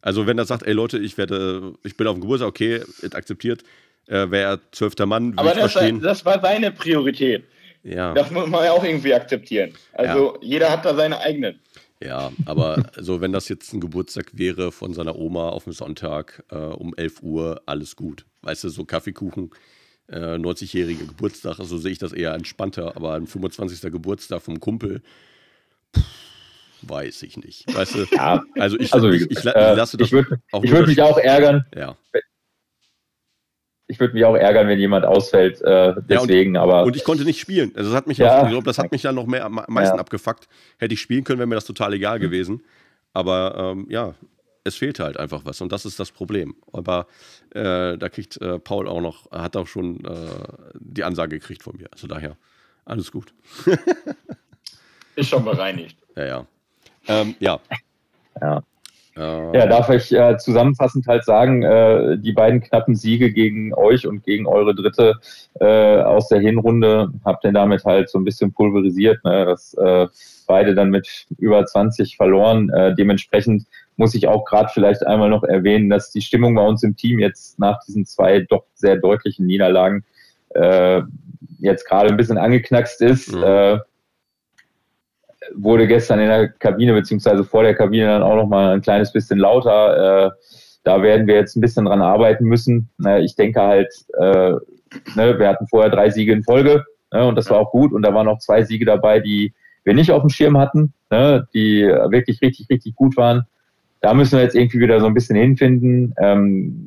Also wenn er sagt, ey Leute, ich werde, ich bin auf dem Geburtstag, okay, akzeptiert, äh, wäre zwölfter Mann, Aber das war, das war, seine Priorität. Ja. Das muss man ja auch irgendwie akzeptieren. Also ja. jeder hat da seine eigenen. Ja, aber so wenn das jetzt ein Geburtstag wäre von seiner Oma auf dem Sonntag äh, um 11 Uhr, alles gut. Weißt du, so Kaffeekuchen, äh, 90-jähriger Geburtstag, so also sehe ich das eher entspannter, aber ein 25. Geburtstag vom Kumpel, pff, weiß ich nicht. Weißt du, ja, also ich, also, ich, ich, ich lasse das ich würd, würde mich auch ärgern. Ja ich würde mich auch ärgern, wenn jemand ausfällt, äh, deswegen, ja, und, aber. Und ich konnte nicht spielen. Also das hat mich, ja, auch, ich glaube, das hat mich dann noch mehr, am meisten ja. abgefuckt. Hätte ich spielen können, wäre mir das total egal mhm. gewesen. Aber ähm, ja, es fehlt halt einfach was und das ist das Problem. Aber äh, da kriegt äh, Paul auch noch, hat auch schon äh, die Ansage gekriegt von mir. Also daher, alles gut. ist schon bereinigt. Ja, ja. Ähm, ja. Ja. Ja, darf ich äh, zusammenfassend halt sagen, äh, die beiden knappen Siege gegen euch und gegen eure dritte äh, aus der Hinrunde habt ihr damit halt so ein bisschen pulverisiert, ne? dass äh, beide dann mit über 20 verloren. Äh, dementsprechend muss ich auch gerade vielleicht einmal noch erwähnen, dass die Stimmung bei uns im Team jetzt nach diesen zwei doch sehr deutlichen Niederlagen äh, jetzt gerade ein bisschen angeknackst ist. Mhm. Wurde gestern in der Kabine beziehungsweise vor der Kabine dann auch noch mal ein kleines bisschen lauter. Äh, da werden wir jetzt ein bisschen dran arbeiten müssen. Ich denke halt, äh, ne, wir hatten vorher drei Siege in Folge ne, und das war auch gut. Und da waren noch zwei Siege dabei, die wir nicht auf dem Schirm hatten, ne, die wirklich richtig, richtig gut waren. Da müssen wir jetzt irgendwie wieder so ein bisschen hinfinden. Ähm,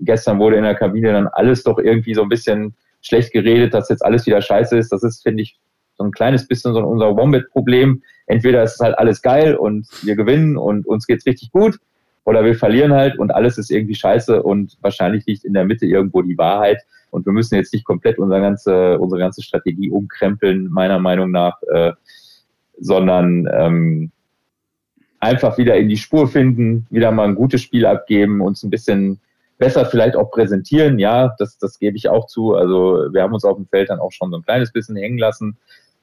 gestern wurde in der Kabine dann alles doch irgendwie so ein bisschen schlecht geredet, dass jetzt alles wieder scheiße ist. Das ist, finde ich, so ein kleines bisschen so unser Wombat-Problem. Entweder ist es halt alles geil und wir gewinnen und uns geht's richtig gut, oder wir verlieren halt und alles ist irgendwie scheiße und wahrscheinlich liegt in der Mitte irgendwo die Wahrheit. Und wir müssen jetzt nicht komplett unsere ganze, unsere ganze Strategie umkrempeln, meiner Meinung nach, äh, sondern ähm, einfach wieder in die Spur finden, wieder mal ein gutes Spiel abgeben, uns ein bisschen besser vielleicht auch präsentieren. Ja, das, das gebe ich auch zu. Also wir haben uns auf dem Feld dann auch schon so ein kleines bisschen hängen lassen.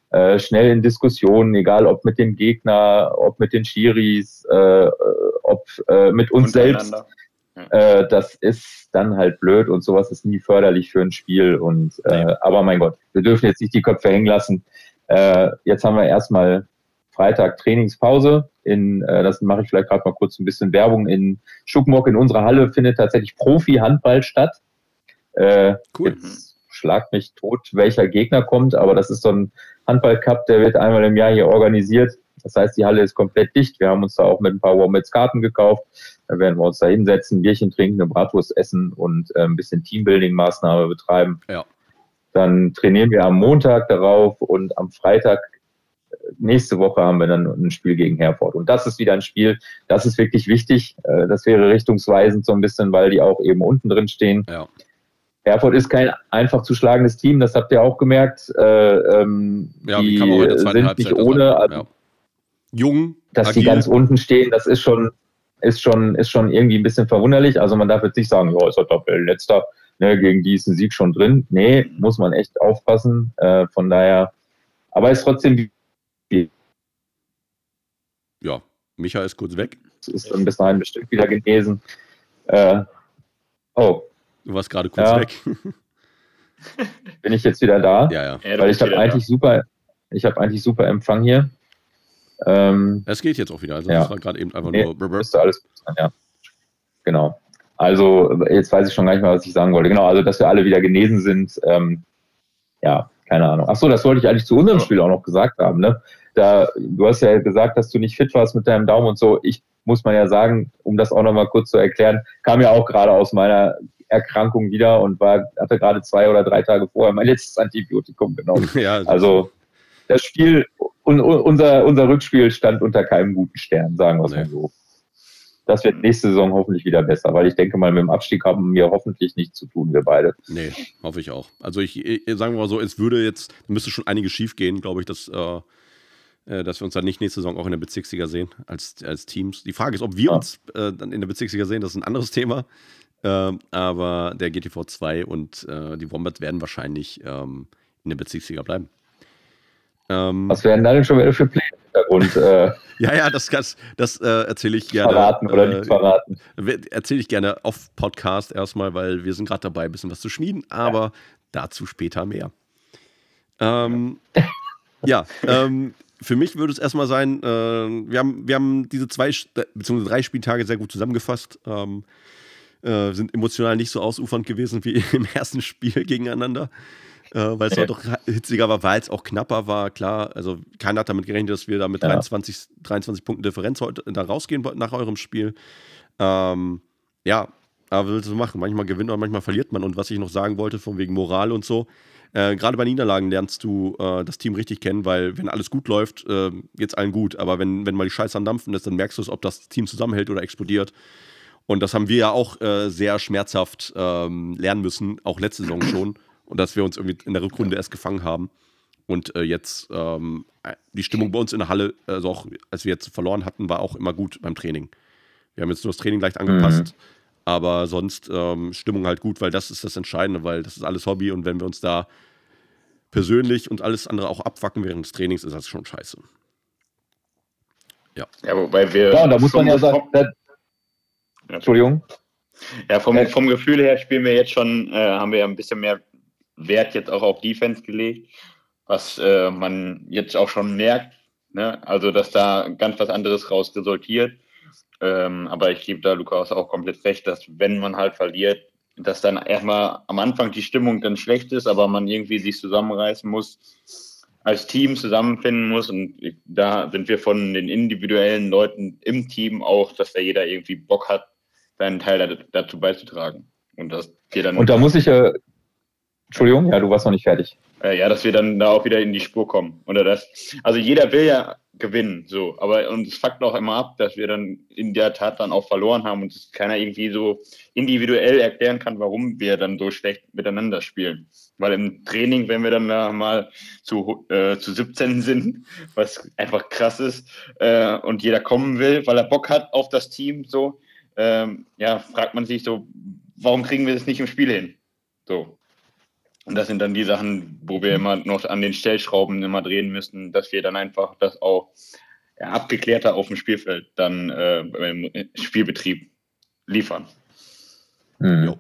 Äh, schnell in Diskussionen, egal ob mit dem Gegner, ob mit den Schiris, äh, ob äh, mit uns selbst. Äh, das ist dann halt blöd und sowas ist nie förderlich für ein Spiel. Und äh, nee. aber mein Gott, wir dürfen jetzt nicht die Köpfe hängen lassen. Äh, jetzt haben wir erstmal Freitag Trainingspause. In, äh, das mache ich vielleicht gerade mal kurz ein bisschen Werbung. In Schuckmock in unserer Halle findet tatsächlich Profi-Handball statt. Äh, cool. Jetzt schlag mich tot, welcher Gegner kommt, aber das ist so ein Handball-Cup, der wird einmal im Jahr hier organisiert. Das heißt, die Halle ist komplett dicht. Wir haben uns da auch mit ein paar Wombats Karten gekauft. Da werden wir uns da hinsetzen, Bierchen trinken, eine Bratwurst essen und äh, ein bisschen Teambuilding-Maßnahme betreiben. Ja. Dann trainieren wir am Montag darauf und am Freitag äh, nächste Woche haben wir dann ein Spiel gegen Herford. Und das ist wieder ein Spiel, das ist wirklich wichtig. Äh, das wäre richtungsweisend so ein bisschen, weil die auch eben unten drin stehen. Ja. Erfurt ist kein einfach zu schlagendes Team, das habt ihr auch gemerkt. Äh, ähm, ja, die, die sind nicht ohne. Also, ja. Jung, dass agil. die ganz unten stehen, das ist schon, ist schon, ist schon irgendwie ein bisschen verwunderlich. Also man darf jetzt nicht sagen, ja, ist halt letzter, ne, gegen die ist ein Sieg schon drin. Nee, muss man echt aufpassen. Äh, von daher, aber ist trotzdem ja, Micha ist kurz weg. Ist dann bis dahin bestimmt wieder genesen. Äh, oh, Du warst gerade kurz ja. weg. Bin ich jetzt wieder da? Ja, ja. ja Weil ich habe eigentlich da. super, ich habe eigentlich super Empfang hier. Ähm, es geht jetzt auch wieder. Also ja. das war gerade eben einfach nee, nur. Müsste alles gut sein, ja. Genau. Also jetzt weiß ich schon gar nicht mehr, was ich sagen wollte. Genau, also dass wir alle wieder genesen sind. Ähm, ja, keine Ahnung. Ach so, das wollte ich eigentlich zu unserem Spiel auch noch gesagt haben. Ne? Da, du hast ja gesagt, dass du nicht fit warst mit deinem Daumen und so. Ich muss man ja sagen, um das auch nochmal kurz zu erklären, kam ja auch gerade aus meiner Erkrankung wieder und war, hatte gerade zwei oder drei Tage vorher mein letztes Antibiotikum genommen. Ja, also das Spiel, un, unser, unser Rückspiel stand unter keinem guten Stern, sagen wir es nee. mal so. Das wird nächste Saison hoffentlich wieder besser, weil ich denke mal, mit dem Abstieg haben wir hoffentlich nichts zu tun, wir beide. Nee, hoffe ich auch. Also ich, ich sagen wir mal so, es würde jetzt, müsste schon einiges schief gehen, glaube ich, dass, äh, äh, dass wir uns dann nicht nächste Saison auch in der Bezirksliga sehen als, als Teams. Die Frage ist, ob wir ja. uns äh, dann in der Bezirksliga sehen, das ist ein anderes Thema. Ähm, aber der GTV 2 und äh, die Wombats werden wahrscheinlich ähm, in der Bezirksliga bleiben. Ähm, Was werden da denn schon wieder für Pläne im Hintergrund? Äh, ja, ja, das, das, das äh, erzähle ich gerne. Verraten oder nicht äh, verraten. Erzähle ich gerne auf Podcast erstmal, weil wir sind gerade dabei, ein bisschen was zu schmieden, aber ja. dazu später mehr. Ähm, ja, ähm, für mich würde es erstmal sein, äh, wir, haben, wir haben diese zwei bzw. drei Spieltage sehr gut zusammengefasst. Ähm, äh, sind emotional nicht so ausufernd gewesen wie im ersten Spiel gegeneinander. Äh, weil es halt doch hitziger war, weil es auch knapper war, klar. Also keiner hat damit gerechnet, dass wir da mit ja. 23, 23 Punkten Differenz heute da rausgehen nach eurem Spiel. Ähm, ja, aber willst du machen? Manchmal gewinnt man, manchmal verliert man. Und was ich noch sagen wollte, von wegen Moral und so, äh, gerade bei Niederlagen lernst du äh, das Team richtig kennen, weil wenn alles gut läuft, äh, es allen gut. Aber wenn, wenn mal die Scheiße am Dampfen ist, dann merkst du es, ob das Team zusammenhält oder explodiert. Und das haben wir ja auch äh, sehr schmerzhaft ähm, lernen müssen, auch letzte Saison schon. Und dass wir uns irgendwie in der Rückrunde erst gefangen haben. Und äh, jetzt ähm, die Stimmung bei uns in der Halle, also auch als wir jetzt verloren hatten, war auch immer gut beim Training. Wir haben jetzt nur das Training leicht angepasst. Mhm. Aber sonst ähm, Stimmung halt gut, weil das ist das Entscheidende, weil das ist alles Hobby und wenn wir uns da persönlich und alles andere auch abwacken während des Trainings, ist das schon scheiße. Ja. Ja, wobei wir. Ja, da muss man ja sagen. Da, Entschuldigung. Ja, vom, vom Gefühl her spielen wir jetzt schon, äh, haben wir ja ein bisschen mehr Wert jetzt auch auf Defense gelegt, was äh, man jetzt auch schon merkt. Ne? Also, dass da ganz was anderes raus resultiert. Ähm, aber ich gebe da Lukas auch komplett recht, dass wenn man halt verliert, dass dann erstmal am Anfang die Stimmung dann schlecht ist, aber man irgendwie sich zusammenreißen muss, als Team zusammenfinden muss. Und da sind wir von den individuellen Leuten im Team auch, dass da jeder irgendwie Bock hat, seinen Teil dazu beizutragen. Und dass wir dann. Und da muss ich, äh, Entschuldigung, ja, du warst noch nicht fertig. Äh, ja, dass wir dann da auch wieder in die Spur kommen. Oder das, also jeder will ja gewinnen, so. Aber und es fuckt auch immer ab, dass wir dann in der Tat dann auch verloren haben und es keiner irgendwie so individuell erklären kann, warum wir dann so schlecht miteinander spielen. Weil im Training, wenn wir dann da mal zu, äh, zu 17 sind, was einfach krass ist, äh, und jeder kommen will, weil er Bock hat auf das Team, so, ähm, ja, fragt man sich so, warum kriegen wir das nicht im Spiel hin? So. Und das sind dann die Sachen, wo wir immer noch an den Stellschrauben immer drehen müssen, dass wir dann einfach das auch ja, abgeklärter auf dem Spielfeld dann äh, im Spielbetrieb liefern. Mhm.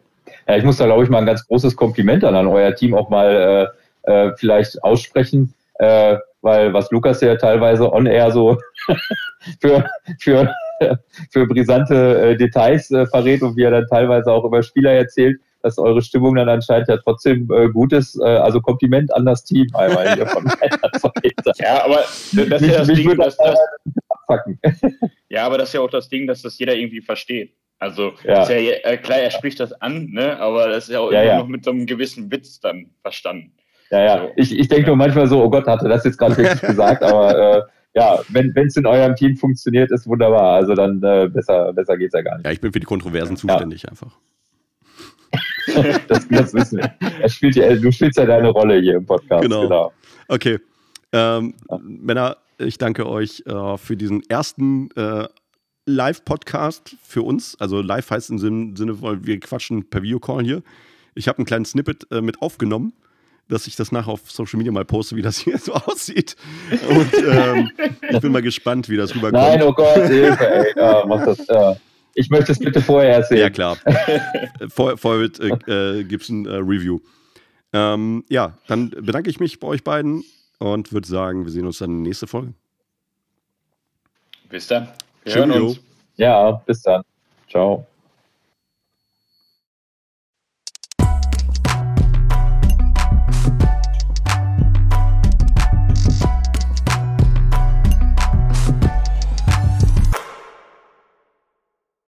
Ja, ich muss da, glaube ich, mal ein ganz großes Kompliment an, an euer Team auch mal äh, äh, vielleicht aussprechen, äh, weil was Lukas ja teilweise on air so für, für, für brisante äh, Details äh, verrät und wie er dann teilweise auch über Spieler erzählt, dass eure Stimmung dann anscheinend ja trotzdem äh, gut ist. Äh, also Kompliment an das Team einmal hier von. Ja, aber das ist ja das Ding, dass das, Ja, aber das ist ja auch das Ding, dass das jeder irgendwie versteht. Also ja. ja äh, klar, er spricht das an, ne? aber das ist ja auch ja, immer ja. noch mit so einem gewissen Witz dann verstanden. Ja, ja. So. Ich, ich denke nur manchmal so, oh Gott, hatte das jetzt gerade wirklich gesagt, aber äh, ja, wenn es in eurem Team funktioniert, ist wunderbar. Also dann äh, besser, besser es ja gar nicht. Ja, ich bin für die Kontroversen zuständig einfach. das, das wissen wir. Spielt ja, du spielst ja deine Rolle hier im Podcast. Genau. genau. Okay. Ähm, ja. Männer, ich danke euch äh, für diesen ersten äh, Live-Podcast für uns. Also live heißt im Sinne, weil wir quatschen per Videocall hier. Ich habe einen kleinen Snippet äh, mit aufgenommen, dass ich das nachher auf Social Media mal poste, wie das hier so aussieht. Und ähm, ich bin mal gespannt, wie das rüberkommt. Nein, oh Gott, Hilfe, ey. Ja, mach das. Ja. Ich möchte es bitte vorher erzählen. Ja, klar. Vor, vorher äh, äh, gibt es ein äh, Review. Ähm, ja, dann bedanke ich mich bei euch beiden und würde sagen, wir sehen uns dann in der nächsten Folge. Bis dann. Wir hören uns. Ja, bis dann. Ciao.